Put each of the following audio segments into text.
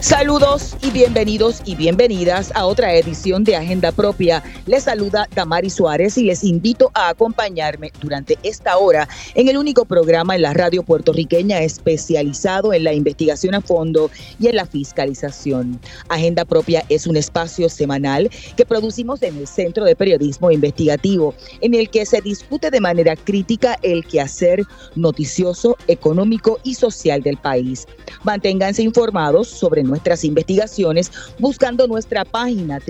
Saludos y bienvenidos y bienvenidas a otra edición de Agenda Propia. Les saluda Damari Suárez y les invito a acompañarme durante esta hora en el único programa en la radio puertorriqueña especializado en la investigación a fondo y en la fiscalización. Agenda Propia es un espacio semanal que producimos en el Centro de Periodismo Investigativo, en el que se discute de manera crítica el quehacer noticioso, económico y social del país. Manténganse informados sobre nuestras investigaciones buscando nuestra página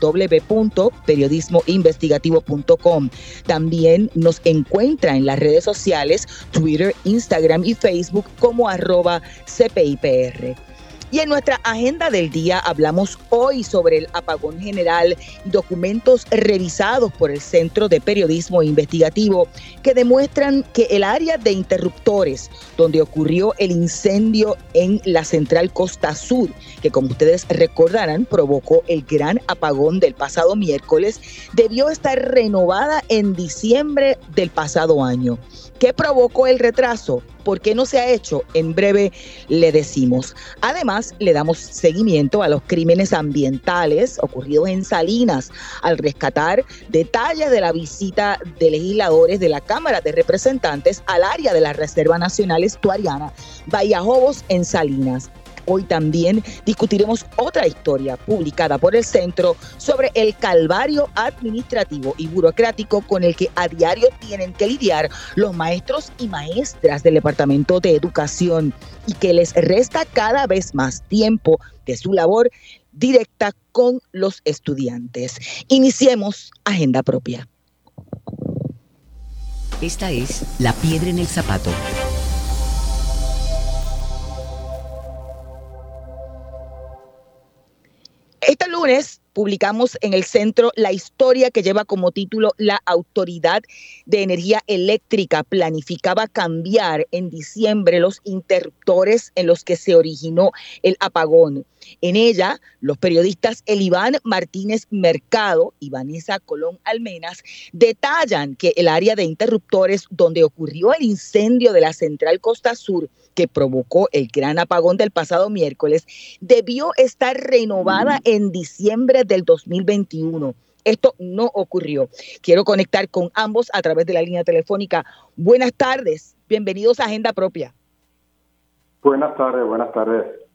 www.periodismoinvestigativo.com. También nos encuentra en las redes sociales, Twitter, Instagram y Facebook como arroba CPIPR. Y en nuestra agenda del día hablamos hoy sobre el apagón general y documentos revisados por el Centro de Periodismo Investigativo que demuestran que el área de interruptores donde ocurrió el incendio en la central Costa Sur, que como ustedes recordarán provocó el gran apagón del pasado miércoles, debió estar renovada en diciembre del pasado año. ¿Qué provocó el retraso? ¿Por qué no se ha hecho? En breve le decimos. Además, le damos seguimiento a los crímenes ambientales ocurridos en Salinas al rescatar detalles de la visita de legisladores de la Cámara de Representantes al área de la Reserva Nacional Estuariana Bahía Jobos en Salinas. Hoy también discutiremos otra historia publicada por el centro sobre el calvario administrativo y burocrático con el que a diario tienen que lidiar los maestros y maestras del Departamento de Educación y que les resta cada vez más tiempo de su labor directa con los estudiantes. Iniciemos Agenda Propia. Esta es La Piedra en el Zapato Este lunes publicamos en el centro la historia que lleva como título La Autoridad de Energía Eléctrica planificaba cambiar en diciembre los interruptores en los que se originó el apagón. En ella, los periodistas Eliván Martínez Mercado y Vanessa Colón Almenas detallan que el área de interruptores donde ocurrió el incendio de la central Costa Sur que provocó el gran apagón del pasado miércoles, debió estar renovada en diciembre del 2021. Esto no ocurrió. Quiero conectar con ambos a través de la línea telefónica. Buenas tardes, bienvenidos a Agenda Propia. Buenas tardes, buenas tardes.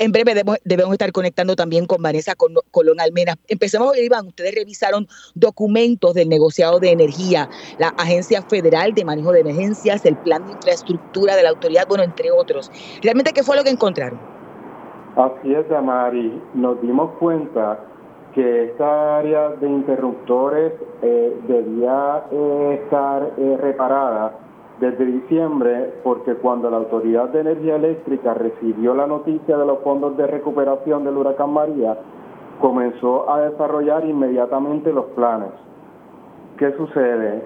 En breve debemos, estar conectando también con Vanessa Colón Almena. Empecemos, Iván. Ustedes revisaron documentos del negociado de energía, la Agencia Federal de Manejo de Emergencias, el Plan de Infraestructura de la Autoridad, bueno, entre otros. ¿Realmente qué fue lo que encontraron? Así es, Damari. Nos dimos cuenta que esta área de interruptores eh, debía eh, estar eh, reparada desde diciembre porque cuando la Autoridad de Energía Eléctrica recibió la noticia de los fondos de recuperación del huracán María, comenzó a desarrollar inmediatamente los planes. ¿Qué sucede?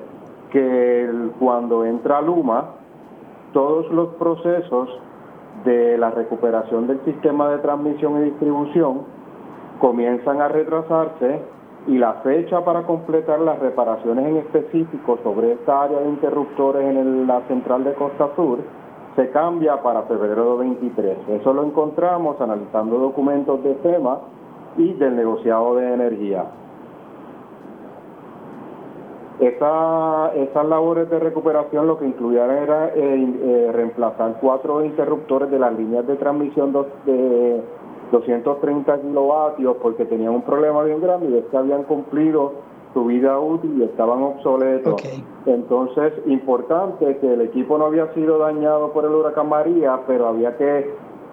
Que cuando entra Luma, todos los procesos de la recuperación del sistema de transmisión y distribución comienzan a retrasarse y la fecha para completar las reparaciones en específico sobre esta área de interruptores en la central de Costa Sur se cambia para febrero de 23. Eso lo encontramos analizando documentos de FEMA y del negociado de energía. esas labores de recuperación lo que incluían era eh, eh, reemplazar cuatro interruptores de las líneas de transmisión de 230 kilovatios porque tenían un problema bien grande y es que habían cumplido su vida útil y estaban obsoletos. Entonces, importante que el equipo no había sido dañado por el huracán María, pero había que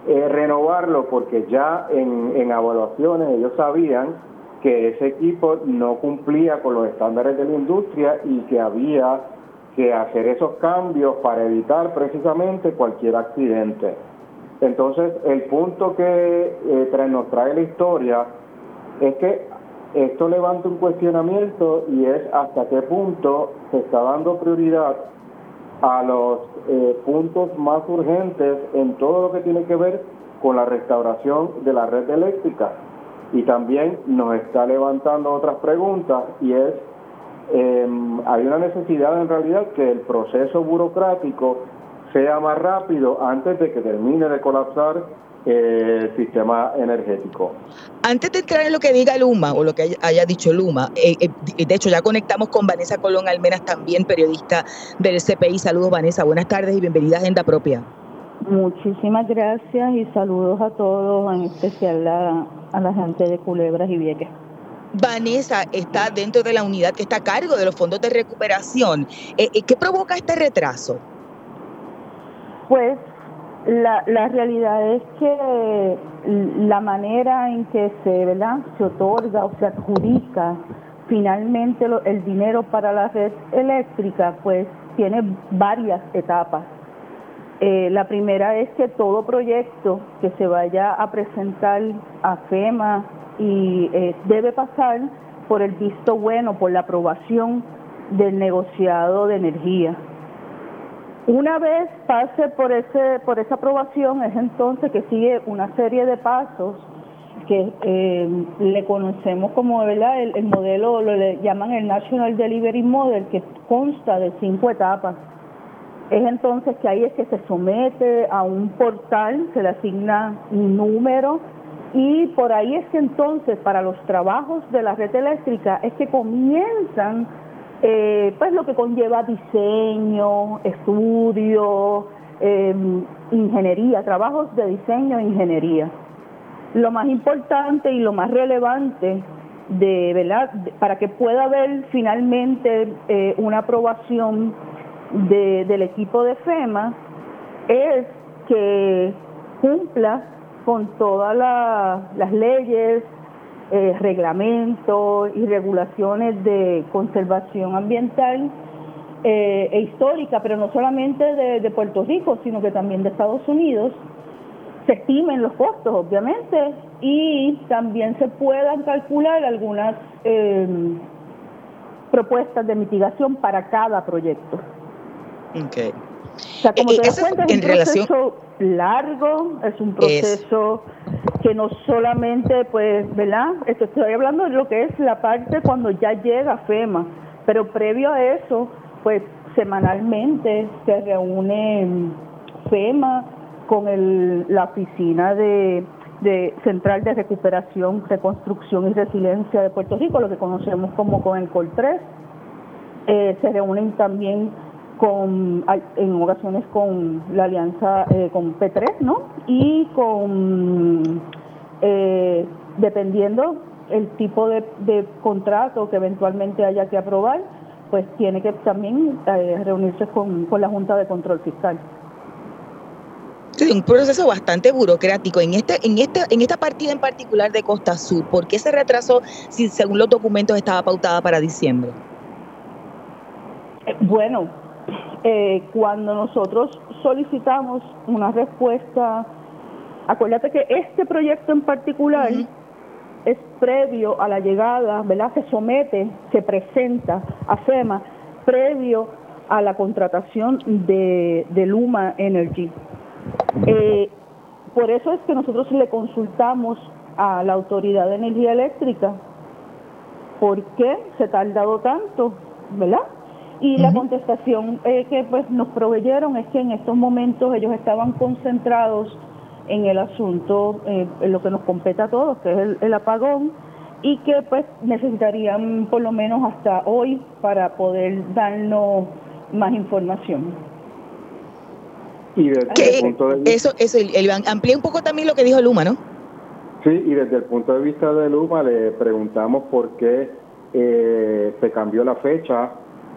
eh, renovarlo porque ya en, en evaluaciones ellos sabían que ese equipo no cumplía con los estándares de la industria y que había que hacer esos cambios para evitar precisamente cualquier accidente. Entonces, el punto que eh, nos trae la historia es que esto levanta un cuestionamiento y es hasta qué punto se está dando prioridad a los eh, puntos más urgentes en todo lo que tiene que ver con la restauración de la red eléctrica. Y también nos está levantando otras preguntas y es, em, hay una necesidad en realidad que el proceso burocrático sea más rápido antes de que termine de colapsar el sistema energético. Antes de entrar en lo que diga Luma o lo que haya, dicho Luma, eh, eh, de hecho ya conectamos con Vanessa Colón Almenas, también periodista del CPI. Saludos Vanessa, buenas tardes y bienvenida a Agenda Propia. Muchísimas gracias y saludos a todos, en especial a, la gente de Culebras y Vieques. Vanessa está dentro de la unidad que está a cargo de los fondos de recuperación. Eh, ¿Qué provoca este retraso? Pues la, la realidad es que la manera en que se, se otorga o se adjudica finalmente el dinero para la red eléctrica, pues tiene varias etapas. Eh, la primera es que todo proyecto que se vaya a presentar a FEMA y eh, debe pasar por el visto bueno, por la aprobación del negociado de energía. Una vez pase por ese por esa aprobación es entonces que sigue una serie de pasos que eh, le conocemos como verdad el, modelo lo le llaman el National Delivery Model que consta de cinco etapas. Es entonces que ahí es que se somete a un portal se le asigna un número y por ahí es que entonces para los trabajos de la red eléctrica es que comienzan eh, pues lo que conlleva diseño, estudio, em, ingeniería, trabajos de diseño e ingeniería. Lo más importante y lo más relevante de verdad para que pueda haber finalmente eh, una aprobación del equipo de FEMA es que cumpla con todas las leyes, eh, reglamentos y regulaciones de conservación ambiental eh, e histórica, pero no solamente de, Puerto Rico, sino que también de Estados Unidos, se estimen los costos, obviamente, y también se puedan calcular algunas eh, propuestas de mitigación para cada proyecto. Okay. O sea, como te das cuenta, es un proceso largo, es un proceso que no solamente, pues, ¿verdad? Esto estoy hablando de lo que es la parte cuando ya llega FEMA, pero previo a eso, pues, semanalmente se reúne FEMA con el, la oficina de, de Central de Recuperación, Reconstrucción y Resiliencia de Puerto Rico, lo que conocemos como con el COL 3. Eh, se reúnen también con en ocasiones con la alianza eh, con P3, ¿no? Y con eh, dependiendo el tipo de, contrato que eventualmente haya que aprobar, pues tiene que también eh, reunirse con, con la Junta de Control Fiscal. Sí, un proceso bastante burocrático. En este, en este, en esta partida en particular de Costa Sur, ¿por qué se retrasó si según los documentos estaba pautada para diciembre? Bueno, eh, cuando nosotros solicitamos una respuesta, acuérdate que este proyecto en particular es previo a la llegada, ¿verdad? Se somete, se presenta a FEMA previo a la contratación de, Luma Energy. Eh, por eso es que nosotros le consultamos a la Autoridad de Energía Eléctrica por qué se ha tardado tanto, ¿verdad? Y la contestación eh, que pues nos proveyeron es que en estos momentos ellos estaban concentrados en el asunto, eh, en lo que nos compete a todos, que es el, apagón, y que pues necesitarían por lo menos hasta hoy para poder darnos más información. Y desde el punto de vista... Eso, eso, amplía un poco también lo que dijo Luma, ¿no? Sí, y desde el punto de vista de Luma le preguntamos por qué eh, se cambió la fecha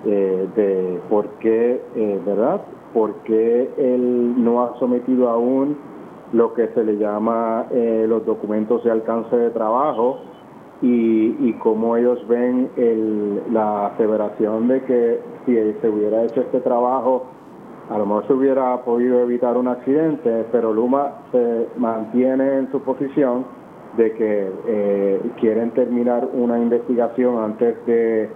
eh, de por qué, eh, ¿verdad? Por qué él no ha sometido aún lo que se le llama eh, los documentos de alcance de trabajo y, y cómo ellos ven el, la aseveración de que si se hubiera hecho este trabajo, a lo mejor se hubiera podido evitar un accidente, pero Luma se mantiene en su posición de que quieren terminar una investigación antes de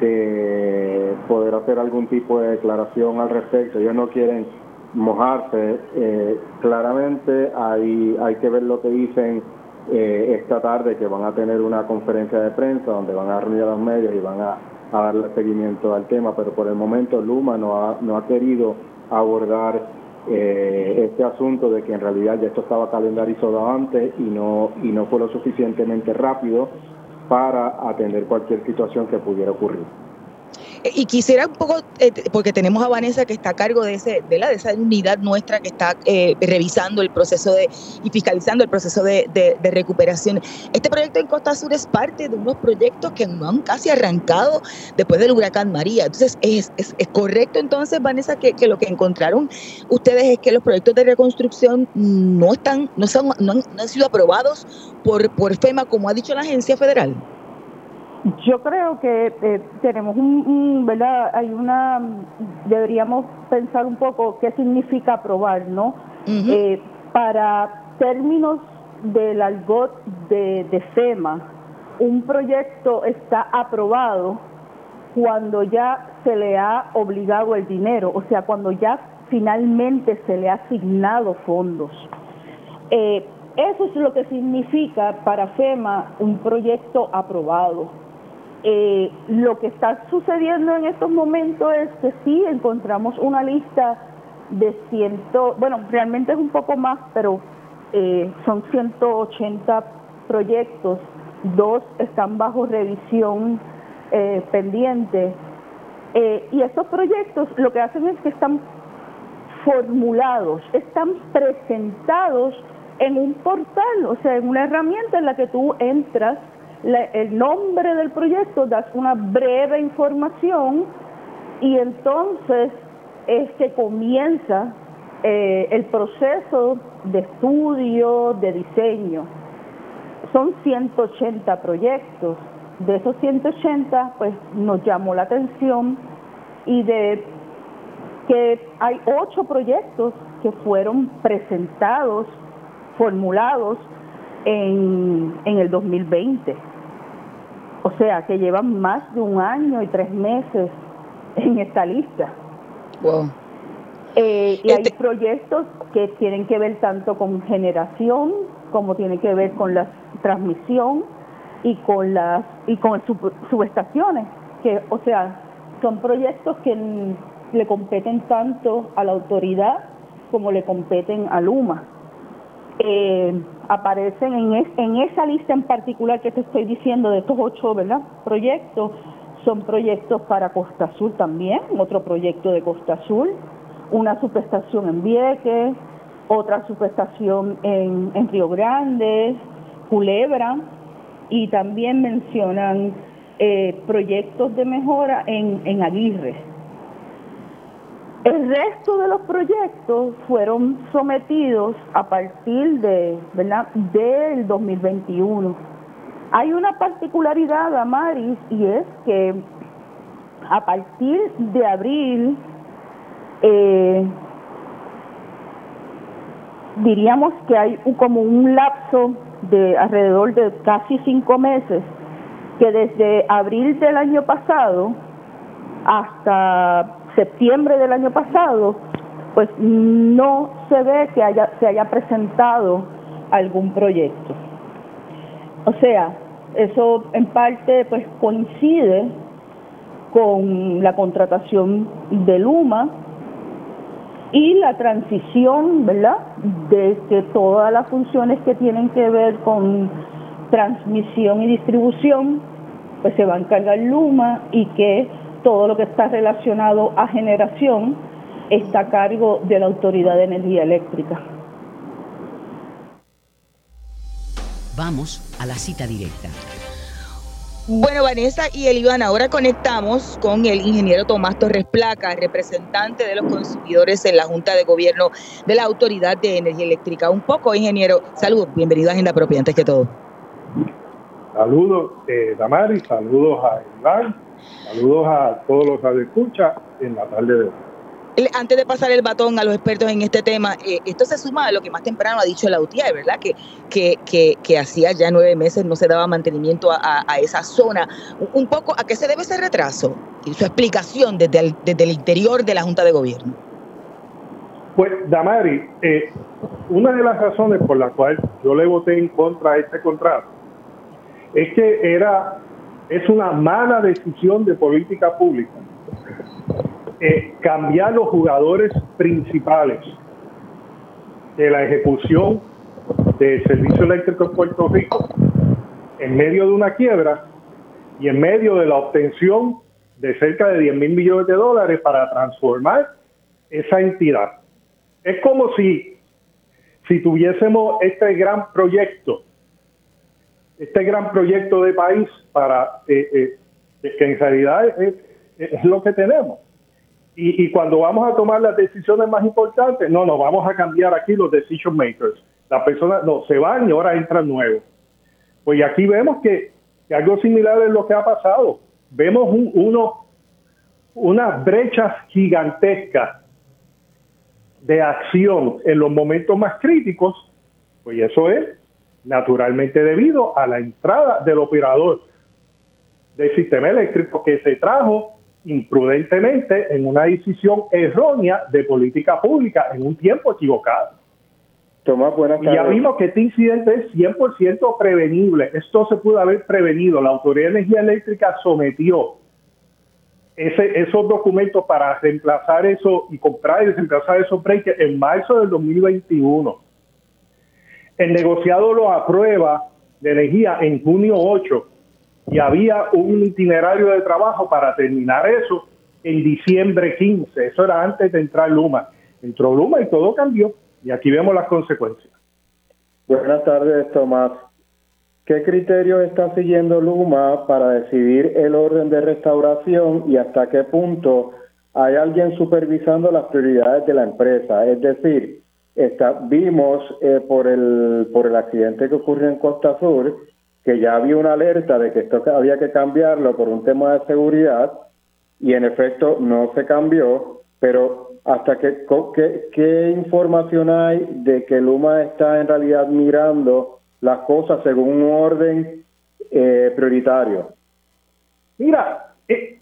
de poder hacer algún tipo de declaración al respecto. Ellos no quieren mojarse. Eh, claramente hay, hay que ver lo que dicen eh, esta tarde, que van a tener una conferencia de prensa donde van a reunir a los medios y van a, darle seguimiento al tema, pero por el momento Luma no ha, no ha querido abordar eh, este asunto de que en realidad ya esto estaba calendarizado antes y no, y no fue lo suficientemente rápido para atender cualquier situación que pudiera ocurrir. Y quisiera un poco, eh, porque tenemos a Vanessa que está a cargo de, ese, de, la, de esa unidad nuestra que está eh, revisando el proceso de y fiscalizando el proceso de, recuperación. Este proyecto en Costa Sur es parte de unos proyectos que no han casi arrancado después del huracán María. Entonces, ¿es, es, correcto entonces, Vanessa, que, que, lo que encontraron ustedes es que los proyectos de reconstrucción no están, no, son, han, no han sido aprobados por, por FEMA, como ha dicho la agencia federal? Yo creo que eh, tenemos un, ¿verdad? Hay una, deberíamos pensar un poco qué significa aprobar, ¿no? eh, para términos del algot de, de FEMA, un proyecto está aprobado cuando ya se le ha obligado el dinero, o sea, cuando ya finalmente se le ha asignado fondos. Eh, eso es lo que significa para FEMA un proyecto aprobado. Eh, lo que está sucediendo en estos momentos es que sí encontramos una lista de ciento, bueno, realmente es un poco más, pero eh, son 180 proyectos, dos están bajo revisión eh, pendiente. Eh, y estos proyectos lo que hacen es que están formulados, están presentados en un portal, o sea, en una herramienta en la que tú entras el nombre del proyecto, das una breve información y entonces es que comienza eh, el proceso de estudio, de diseño. Son 180 proyectos. De esos 180, pues nos llamó la atención y de que hay ocho proyectos que fueron presentados, formulados en, en el 2020. O sea, que llevan más de un año y tres meses en esta lista. Eh, y hay este proyectos que tienen que ver tanto con generación como tienen que ver con la transmisión y con las y con subestaciones que o sea son proyectos que le competen tanto a la autoridad como le competen a Luma eh, aparecen en, en esa lista en particular que te estoy diciendo de estos ocho ¿verdad? proyectos, son proyectos para Costa Sur también, otro proyecto de Costa Sur, una subestación en Vieques, otra subestación en, en Río Grande, Culebra, y también mencionan eh, proyectos de mejora en, en Aguirre. El resto de los proyectos fueron sometidos a partir de, ¿verdad? del 2021. Hay una particularidad, Amaris, y es que a partir de abril, eh, diríamos que hay como un lapso de alrededor de casi cinco meses, que desde abril del año pasado hasta septiembre del año pasado, pues no se ve que haya, se haya presentado algún proyecto. O sea, eso en parte pues coincide con la contratación de Luma y la transición, ¿verdad?, de que todas las funciones que tienen que ver con transmisión y distribución, pues se va a encargar Luma y que todo lo que está relacionado a generación está a cargo de la Autoridad de Energía Eléctrica. Vamos a la cita directa. Bueno, Vanessa y Elivan, ahora conectamos con el ingeniero Tomás Torres Placa, representante de los consumidores en la Junta de Gobierno de la Autoridad de Energía Eléctrica. Un poco, ingeniero, saludos, bienvenido a Agenda Propia, antes que todo. Saludos, eh, Damari, saludos a Iván Saludos a todos los que escucha en la tarde de hoy. Antes de pasar el batón a los expertos en este tema, eh, esto se suma a lo que más temprano ha dicho la UTIA, ¿verdad? Que, que, que, que hacía ya nueve meses no se daba mantenimiento a, esa zona. Un poco, ¿a qué se debe ese retraso? Y su explicación desde el, desde el interior de la Junta de Gobierno. Pues, Damari, eh, una de las razones por las cuales yo le voté en contra de este contrato es que era es una mala decisión de política pública eh, cambiar los jugadores principales de la ejecución del servicio eléctrico en Puerto Rico en medio de una quiebra y en medio de la obtención de cerca de 10 mil millones de dólares para transformar esa entidad. Es como si, si tuviésemos este gran proyecto, este gran proyecto de país para eh, eh, que en realidad es, lo que tenemos. Y, cuando vamos a tomar las decisiones más importantes, no, no, vamos a cambiar aquí los decision makers. Las personas no, se van y ahora entran nuevos. Pues aquí vemos que, algo similar es lo que ha pasado. Vemos un, uno, unas brechas gigantescas de acción en los momentos más críticos, pues eso es naturalmente debido a la entrada del operador del sistema eléctrico que se trajo imprudentemente en una decisión errónea de política pública en un tiempo equivocado. Tomás, buenas Y ya vimos que este incidente es 100% prevenible. Esto se pudo haber prevenido. La Autoridad de Energía Eléctrica sometió ese, esos documentos para reemplazar eso y comprar y reemplazar esos breakers en marzo del 2021. El negociado lo aprueba de energía en junio 8 y había un itinerario de trabajo para terminar eso en diciembre 15. Eso era antes de entrar Luma. Entró Luma y todo cambió y aquí vemos las consecuencias. Buenas tardes, Tomás. ¿Qué criterios está siguiendo Luma para decidir el orden de restauración y hasta qué punto hay alguien supervisando las prioridades de la empresa? Es decir, está, vimos eh, por, el, por el accidente que ocurrió en Costa Sur que ya había una alerta de que esto había que cambiarlo por un tema de seguridad y en efecto no se cambió, pero hasta que, qué información hay de que Luma está en realidad mirando las cosas según un orden eh, prioritario. Mira, eh,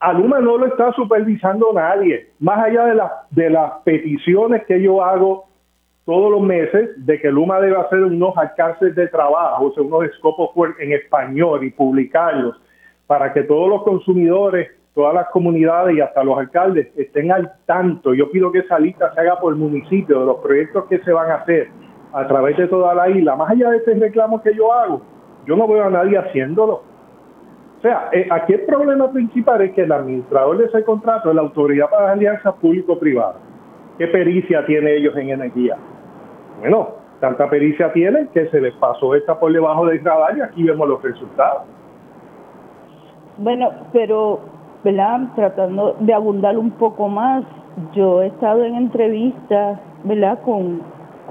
Aluma no lo está supervisando nadie, más allá de, la, de las peticiones que yo hago todos los meses de que Luma debe hacer unos alcances de trabajo, o sea, unos escopos en español y publicarlos para que todos los consumidores, todas las comunidades y hasta los alcaldes estén al tanto. Yo pido que esa lista se haga por municipio de los proyectos que se van a hacer a través de toda la isla, más allá de este reclamo que yo hago, yo no veo a nadie haciéndolo. O sea, eh, aquí el problema principal es que el administrador de ese contrato es la Autoridad para las Alianzas Público-Privadas. ¿Qué pericia tiene ellos en energía? Bueno, tanta pericia tienen que se les pasó esta por debajo del radar y aquí vemos los resultados. Bueno, pero, ¿verdad? Tratando de abundar un poco más, yo he estado en entrevistas, ¿verdad? Con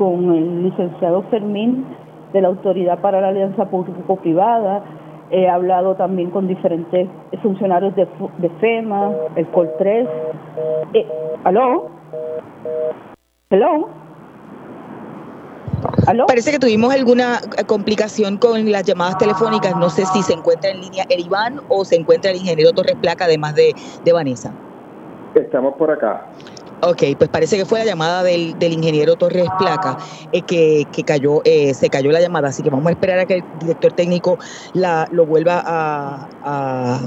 con el licenciado Fermín de la Autoridad para la Alianza Público-Privada. He hablado también con diferentes funcionarios de, de FEMA, el COL3. Eh, ¿Aló? ¿Aló? ¿Aló? Parece que tuvimos alguna complicación con las llamadas telefónicas. No sé si se encuentra en línea el Iván o se encuentra el ingeniero Torres Placa, además de, de Vanessa. Estamos por acá. Ok, pues parece que fue la llamada del, del ingeniero Torres Placa eh, que, que, cayó, eh, se cayó la llamada, así que vamos a esperar a que el director técnico la, lo vuelva a a,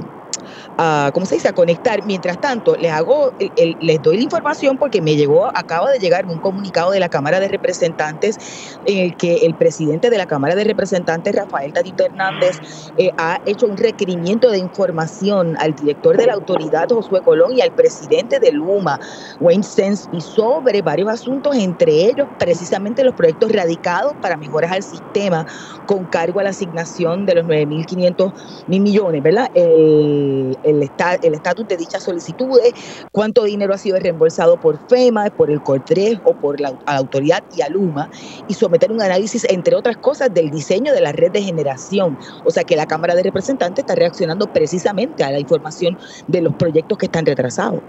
¿cómo se dice?, a conectar. Mientras tanto, les hago, les doy la información porque me llegó, acaba de llegar un comunicado de la Cámara de Representantes en el que el presidente de la Cámara de Representantes, Rafael Tatito Hernández, eh, ha hecho un requerimiento de información al director de la autoridad, Josué Colón, y al presidente de Luma, Wayne Sensby, sobre varios asuntos, entre ellos precisamente los proyectos radicados para mejoras al sistema con cargo a la asignación de los 9.500 mil millones, ¿verdad? Eh, el estatus de dichas solicitudes, cuánto dinero ha sido reembolsado por FEMA, por el COR3 o por la, autoridad y Aluma, y someter un análisis, entre otras cosas, del diseño de la red de generación. O sea que la Cámara de Representantes está reaccionando precisamente a la información de los proyectos que están retrasados.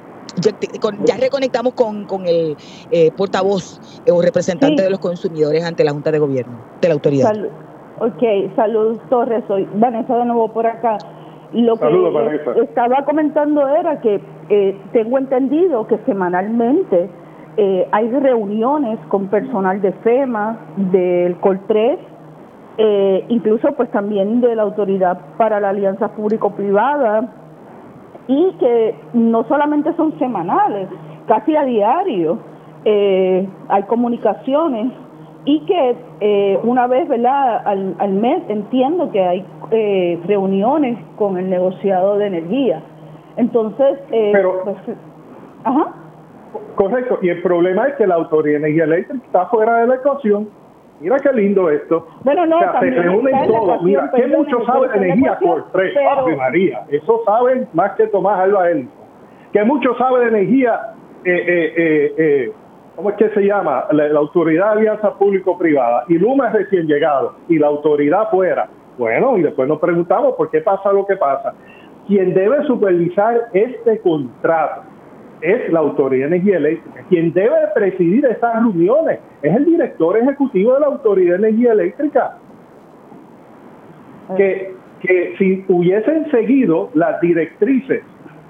Ya, reconectamos con, el eh, portavoz eh, o representante de los consumidores ante la Junta de Gobierno, de la autoridad. ok, salud Torres, soy Vanessa de nuevo por acá. Lo que estaba comentando era que eh, tengo entendido que semanalmente eh, hay reuniones con personal de FEMA, del COL3, eh, incluso pues también de la Autoridad para la Alianza Público-Privada, y que no solamente son semanales, casi a diario eh, hay comunicaciones y que eh, una vez ¿verdad? Al, al, mes entiendo que hay eh, reuniones con el negociado de energía. Entonces, eh, Pero, pues, ajá. correcto, y el problema es que la Autoridad de Energía Eléctrica está fuera de la ecuación. Mira qué lindo esto. Bueno, no, o sea, se reúnen todos. Mira, que mucho sabe de energía por tres, pero... María. Eso saben más que Tomás Alba Edison. Que mucho sabe de energía, eh, eh, eh, ¿cómo es que se llama? La, Autoridad de Alianza Público-Privada. Y Luma es recién llegado. Y la autoridad fuera. Bueno, y después nos preguntamos por qué pasa lo que pasa. Quien debe supervisar este contrato es la Autoridad de Energía Eléctrica. Quien debe presidir esas reuniones es el director ejecutivo de la Autoridad de Energía Eléctrica. Que, que si hubiesen seguido las directrices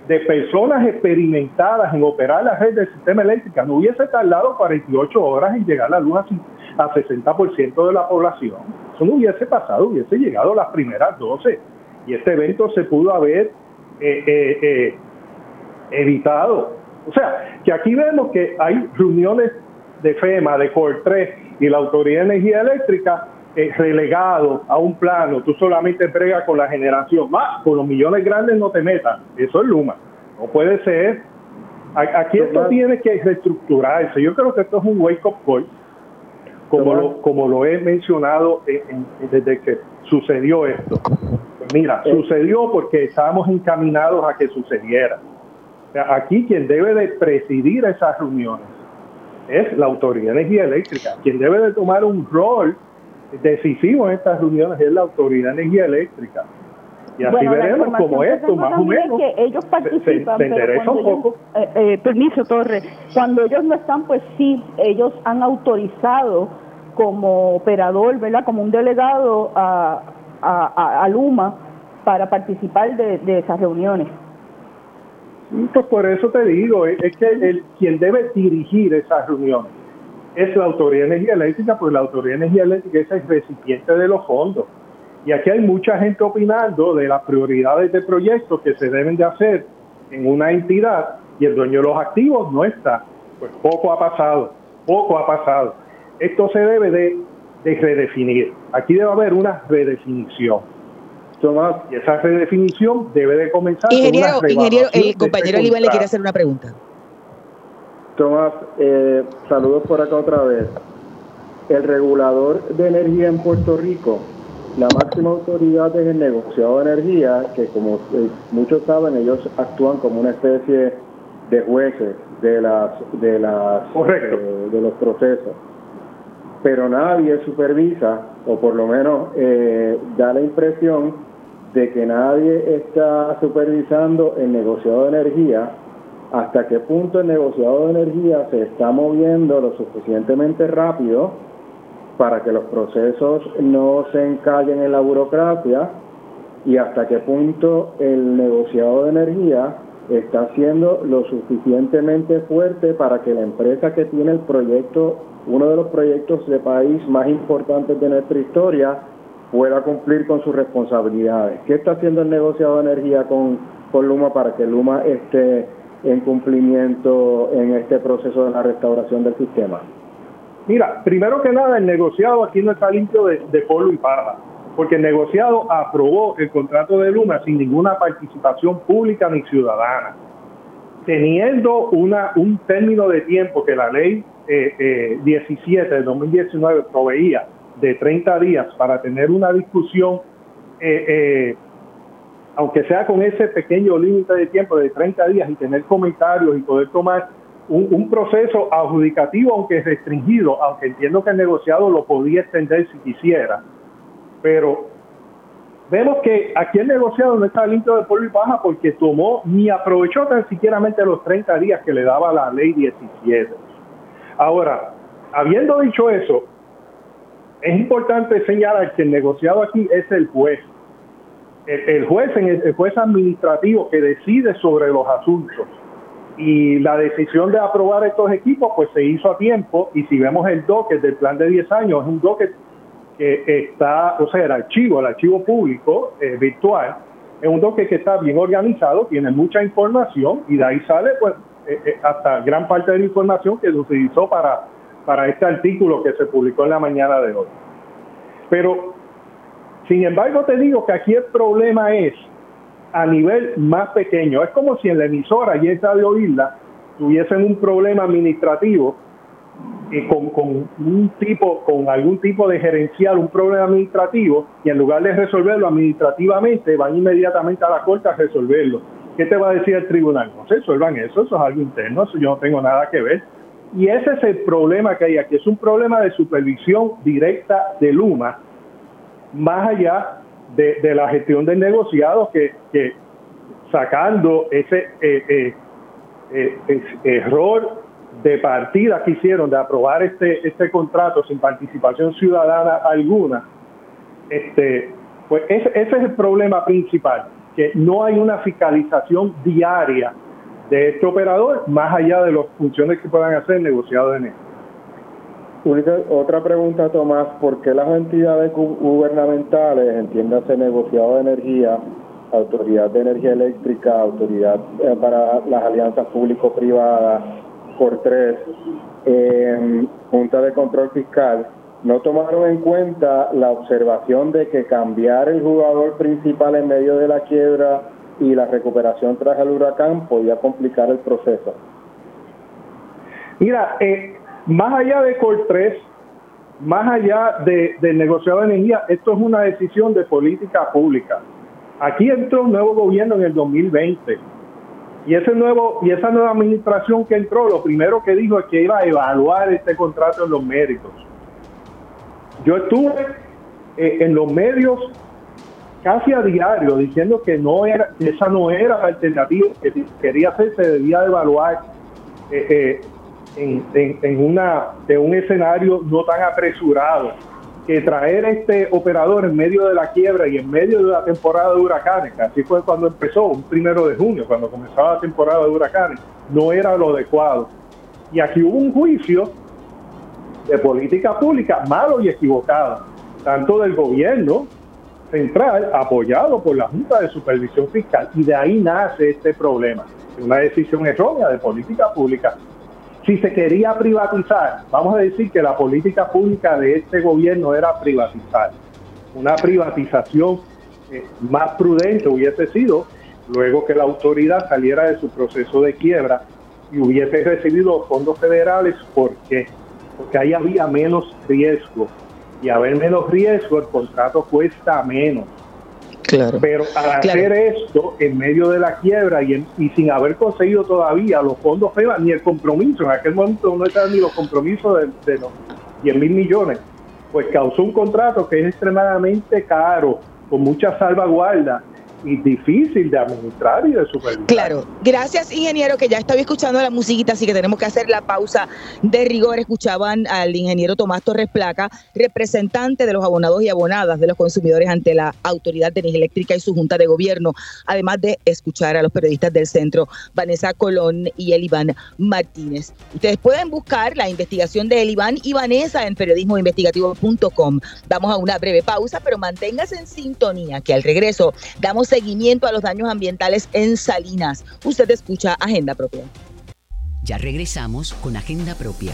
de personas experimentadas en operar la red del sistema eléctrico, no hubiese tardado 48 horas en llegar la luz a, a 60% de la población. Eso no hubiese pasado, hubiese llegado las primeras 12. Y este evento se pudo haber eh, eh, eh, evitado. O sea, que aquí vemos que hay reuniones de FEMA, de COR 3 y la Autoridad de Energía Eléctrica eh, relegado a un plano, tú solamente entregas con la generación, más con los millones grandes no te metas, eso es Luma, no puede ser. Aquí esto tiene que reestructurarse, yo creo que esto es un wake-up call, como lo, como lo he mencionado en, en, desde que sucedió esto. Pues mira, eh. sucedió porque estábamos encaminados a que sucediera. O sea, aquí quien debe de presidir esas reuniones es la Autoridad de Energía Eléctrica. Quien debe de tomar un rol decisivo en estas reuniones es la Autoridad de Energía Eléctrica. Y así bueno, veremos como esto, más o menos, que ellos participan, se, se pero un poco. Ellos, eh, eh, permiso, Torre, cuando ellos no están, pues sí, ellos han autorizado como operador, ¿verdad? Como un delegado a, a, a Luma para participar de, de esas reuniones. Pues por eso te digo, es, es que el, quien debe dirigir esas reuniones es la Autoridad de Energía Eléctrica, pues la Autoridad de Energía Eléctrica es el recipiente de los fondos. Y aquí hay mucha gente opinando de las prioridades de proyectos que se deben de hacer en una entidad y el dueño de los activos no está. Pues poco ha pasado, poco ha pasado. Esto se debe de, de redefinir. Aquí debe haber una redefinición. Tomás, y esa redefinición debe de comenzar. Ingeniero, con una ingeniero el compañero Aníbal le quiere hacer una pregunta. Tomás, eh, saludos por acá otra vez. El regulador de energía en Puerto Rico, la máxima autoridad es el negociado de energía, que como eh, muchos saben, ellos actúan como una especie de jueces de las de las eh, de los procesos. Pero nadie supervisa, o por lo menos eh, da la impresión de que nadie está supervisando el negociado de energía hasta qué punto el negociado de energía se está moviendo lo suficientemente rápido para que los procesos no se encallen en la burocracia y hasta qué punto el negociado de energía está siendo lo suficientemente fuerte para que la empresa que tiene el proyecto, uno de los proyectos de país más importantes de nuestra historia, pueda cumplir con sus responsabilidades. ¿Qué está haciendo el negociado de energía con, con Luma para que Luma esté en cumplimiento en este proceso de la restauración del sistema? Mira, primero que nada, el negociado aquí no está limpio de, polvo y paja, porque el negociado aprobó el contrato de Luma sin ninguna participación pública ni ciudadana, teniendo una, un término de tiempo que la ley eh, eh, 17 del 2019 proveía de 30 días para tener una discusión eh, eh, aunque sea con ese pequeño límite de tiempo de 30 días y tener comentarios y poder tomar un, proceso adjudicativo, aunque restringido, aunque entiendo que el negociado lo podía extender si quisiera, pero vemos que aquí el negociado no está limpio de polvo y paja porque tomó ni aprovechó tan siquiera los 30 días que le daba la ley 17. Ahora, habiendo dicho eso, es importante señalar que el negociado aquí es el juez el, juez, el juez administrativo que decide sobre los asuntos. y la decisión de aprobar estos equipos pues se hizo a tiempo y si vemos el docket del plan de 10 años es un docket que está, o sea, el archivo, el archivo público eh, virtual, es un docket que está bien organizado, tiene mucha información y de ahí sale pues eh, eh, hasta gran parte de la información que se utilizó para, para este artículo que se publicó en la mañana de hoy. Pero, sin embargo, te digo que aquí el problema es a nivel más pequeño. Es como si en la emisora y esta de oírla tuviesen un problema administrativo con, con, un tipo, con algún tipo de gerencial, un problema administrativo, y en lugar de resolverlo administrativamente, van inmediatamente a la corte a resolverlo. ¿Qué te va a decir el tribunal? No se resuelvan eso, eso es algo interno, eso yo no tengo nada que ver. Y ese es el problema que hay aquí, es un problema de supervisión directa de Luma, más allá de, la gestión del negociado que, sacando ese eh, eh, eh, error de partida que hicieron de aprobar este, este contrato sin participación ciudadana alguna, este, pues ese, es el problema principal, que no hay una fiscalización diaria de este operador más allá de las funciones que puedan hacer negociados en él. Otra pregunta, Tomás, ¿por qué las entidades gubernamentales, entiéndase negociado de energía, Autoridad de Energía Eléctrica, Autoridad eh, para las Alianzas Público-Privadas, por tres, eh, Junta de Control Fiscal, no tomaron en cuenta la observación de que cambiar el jugador principal en medio de la quiebra y la recuperación tras el huracán podía complicar el proceso. Mira, eh, más allá de Col 3, más allá de, negociado de energía, esto es una decisión de política pública. Aquí entró un nuevo gobierno en el 2020 y ese nuevo y esa nueva administración que entró, lo primero que dijo es que iba a evaluar este contrato en los méritos. Yo estuve eh, en los medios casi a diario diciendo que no era esa no era la alternativa que quería hacer se debía evaluar eh, eh, en, una, de un escenario no tan apresurado que traer este operador en medio de la quiebra y en medio de la temporada de huracanes, que así fue cuando empezó, un primero de junio, cuando comenzaba la temporada de huracanes, no era lo adecuado. Y aquí hubo un juicio de política pública malo y equivocado, tanto del gobierno central, apoyado por la Junta de Supervisión Fiscal, y de ahí nace este problema, una decisión errónea de política pública si se quería privatizar, vamos a decir que la política pública de este gobierno era privatizar. Una privatización eh, más prudente hubiese sido luego que la autoridad saliera de su proceso de quiebra y hubiese recibido fondos federales. ¿Por qué? Porque ahí había menos riesgo. Y haber menos riesgo, el contrato cuesta menos. Pero al hacer esto en medio de la quiebra y, y sin haber conseguido todavía los fondos FEMA ni el compromiso, en aquel momento no estaban ni los compromisos de, de los 10 mil millones, pues causó un contrato que es extremadamente caro, con mucha salvaguarda y difícil de administrar y de supervisar. Claro, gracias ingeniero que ya estaba escuchando la musiquita, así que tenemos que hacer la pausa de rigor. Escuchaban al ingeniero Tomás Torres Placa, representante de los abonados y abonadas de los consumidores ante la Autoridad de Energía Eléctrica y su Junta de Gobierno, además de escuchar a los periodistas del centro, Vanessa Colón y Eliván Martínez. Ustedes pueden buscar la investigación de Eliván y Vanessa en periodismoinvestigativo.com. Vamos a una breve pausa, pero manténgase en sintonía, que al regreso damos seguimiento a los daños ambientales en Salinas. Usted escucha Agenda Propia. Ya regresamos con Agenda Propia.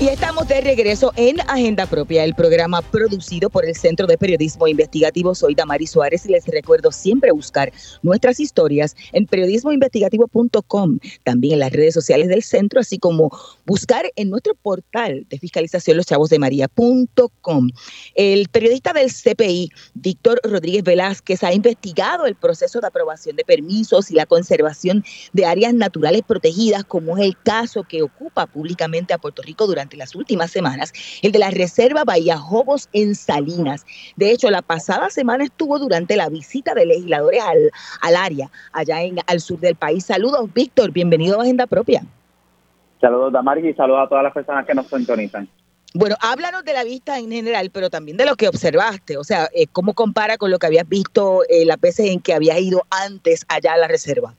Y estamos de regreso en Agenda Propia, el programa producido por el Centro de Periodismo Investigativo. Soy Damari Suárez y les recuerdo siempre buscar nuestras historias en periodismoinvestigativo.com, también en las redes sociales del centro, así como buscar en nuestro portal de fiscalización loschavosdemaria.com. El periodista del CPI, Víctor Rodríguez Velázquez, ha investigado el proceso de aprobación de permisos y la conservación de áreas naturales protegidas, como es el caso que ocupa públicamente a Puerto Rico durante las últimas semanas, el de la Reserva Bahía Jobos en Salinas. De hecho, la pasada semana estuvo durante la visita de legisladores al, al área, allá en, al sur del país. Saludos, Víctor, bienvenido a Agenda Propia. Saludos, Damari, y saludos a todas las personas que nos sintonizan. Bueno, háblanos de la vista en general, pero también de lo que observaste, o sea, eh, ¿cómo compara con lo que habías visto eh, las veces en que habías ido antes allá a la reserva?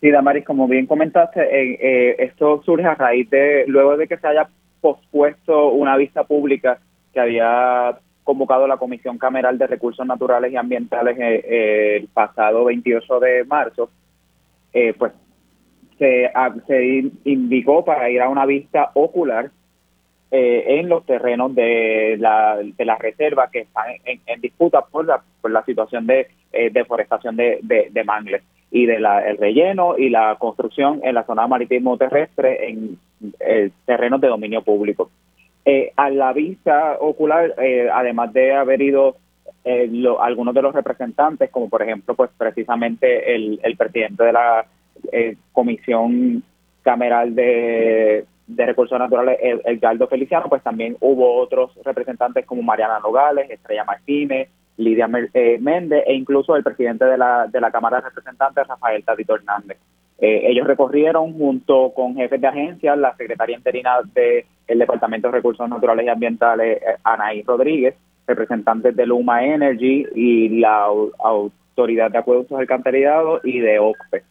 Sí, Damaris, como bien comentaste, eh, eh, esto surge a raíz de, luego de que se haya pospuesto una vista pública que había convocado la Comisión Cameral de Recursos Naturales y Ambientales eh, el pasado 28 de marzo, pues se, se indicó para ir a una vista ocular en los terrenos de la, de la reserva que están en, disputa por la, por la situación de deforestación de, de mangles y de la, el relleno y la construcción en la zona marítimo terrestre en eh, terrenos de dominio público. Eh, a la vista ocular, eh, además de haber ido algunos de los representantes, como por ejemplo, pues precisamente el, el presidente de la Comisión Cameral de, de Recursos Naturales, el, el Feliciano, pues también hubo otros representantes como Mariana Nogales, Estrella Martínez, Lidia eh, Méndez e incluso el presidente de la, de la Cámara de Representantes, Rafael Tadito Hernández. Eh, ellos recorrieron junto con jefes de agencias, la secretaria interina del Departamento de Recursos Naturales y Ambientales, eh, Anaí Rodríguez, representantes de Luma Energy y la Autoridad de Acueductos Alcantarillado y de OCPE.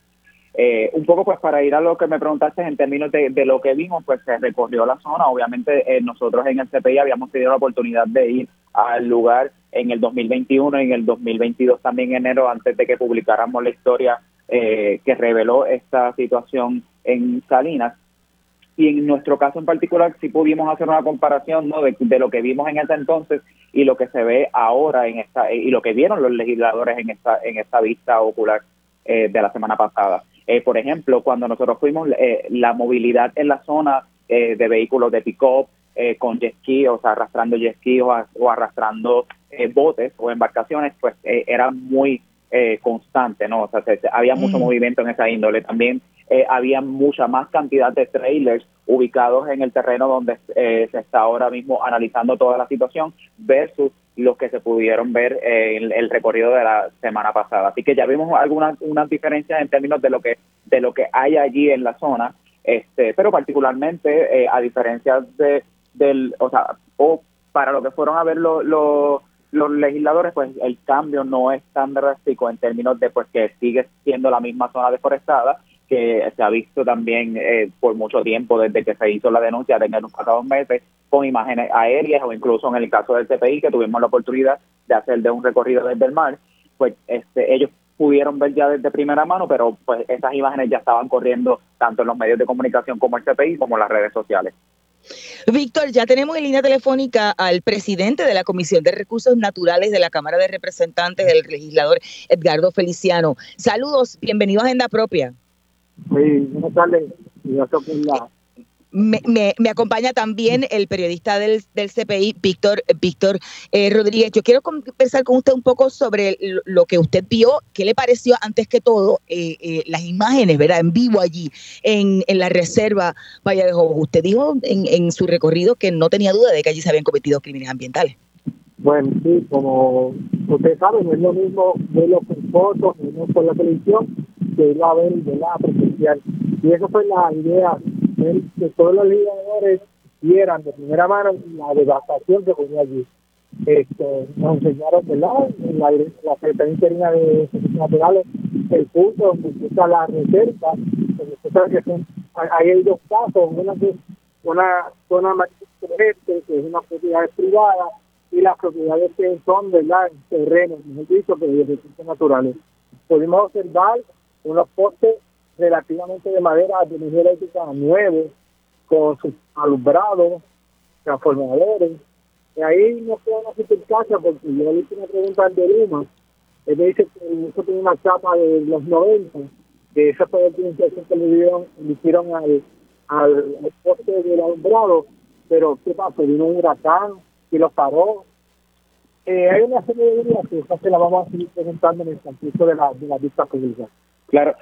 Eh, un poco pues para ir a lo que me preguntaste en términos de, lo que vimos, pues se recorrió la zona. Obviamente eh, nosotros en el CPI habíamos tenido la oportunidad de ir al lugar en el 2021 y en el 2022 también en enero antes de que publicáramos la historia eh, que reveló esta situación en Salinas. Y en nuestro caso en particular sí pudimos hacer una comparación ¿no? de, lo que vimos en ese entonces y lo que se ve ahora en esta y lo que vieron los legisladores en esta en esta vista ocular de la semana pasada. Eh, por ejemplo, cuando nosotros fuimos, eh, la movilidad en la zona eh, de vehículos de pick-up, con jet ski, o sea, arrastrando jet ski o, arrastrando botes o embarcaciones, pues era muy constante, ¿no? O sea, había mucho mm. movimiento en esa índole. También había mucha más cantidad de trailers ubicados en el terreno donde se está ahora mismo analizando toda la situación versus los que se pudieron ver en el recorrido de la semana pasada. Así que ya vimos algunas unas diferencias en términos de lo que de lo que hay allí en la zona, este, pero particularmente eh, a diferencia de del, o sea, o para lo que fueron a ver los los legisladores, pues el cambio no es tan drástico en términos de pues que sigue siendo la misma zona deforestada que se ha visto también eh, por mucho tiempo desde que se hizo la denuncia en los pasados meses con imágenes aéreas o incluso en el caso del CPI que tuvimos la oportunidad de hacer de un recorrido desde el mar, pues este, ellos pudieron ver ya desde primera mano, pero pues esas imágenes ya estaban corriendo tanto en los medios de comunicación como el CPI como en las redes sociales. Víctor, ya tenemos en línea telefónica al presidente de la Comisión de Recursos Naturales de la Cámara de Representantes, el legislador Edgardo Feliciano. Saludos, bienvenido a Agenda Propia. Sí, buenas tardes. Me, me, acompaña también el periodista del, del CPI, Víctor, Víctor eh, Rodríguez. Yo quiero conversar con usted un poco sobre lo que usted vio, qué le pareció antes que todo eh, eh, las imágenes, ¿verdad? En vivo allí, en, en la reserva Valle de Jobos. Usted dijo en, en su recorrido que no tenía duda de que allí se habían cometido crímenes ambientales. Bueno, sí, como usted sabe, no es lo mismo verlo con fotos, no por la televisión, que irlo a ver, la Presencial. Y esa fue la idea, que todos los legisladores vieran de primera mano la devastación que ponía allí. Este, nos enseñaron, ¿verdad? En la, la Secretaría Interina de Servicios Naturales, el punto donde está la reserva, usted sabe que son, hay dos casos, una que una zona más que es una propiedad privada, y las propiedades que son, ¿verdad? Terrenos, mejor dicho, que de recursos naturales. Pudimos observar unos postes relativamente de madera de energía eléctrica nuevos, con sus alumbrados, transformadores. Y ahí no puedo hacer casa porque yo le hice una pregunta al de Luma. Él me dice que eso tiene una chapa de los 90, que esa fue que le, dieron, hicieron al, al, poste del alumbrado. Pero, ¿qué pasó? Vino un huracán y lo paró. Eh, hay una serie de dudas que se la vamos a seguir presentando en el transcurso de la, de la vista pública. Claro,